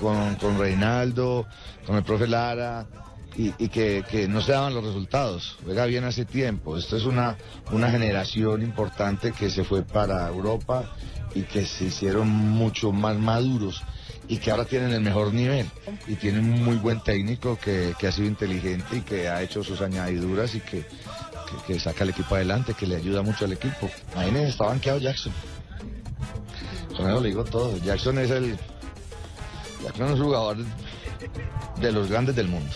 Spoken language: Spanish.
con, con Reinaldo, con el profe Lara, y, que, no se daban los resultados. Juega bien hace tiempo. Esto es una, una generación importante que se fue para Europa y que se hicieron mucho más maduros y que ahora tienen el mejor nivel y tienen un muy buen técnico que, que ha sido inteligente y que ha hecho sus añadiduras y que, que, que saca el equipo adelante, que le ayuda mucho al equipo. Imagínense, está banqueado Jackson. Con eso le digo todo. Jackson es el Es un jugador de los grandes del mundo.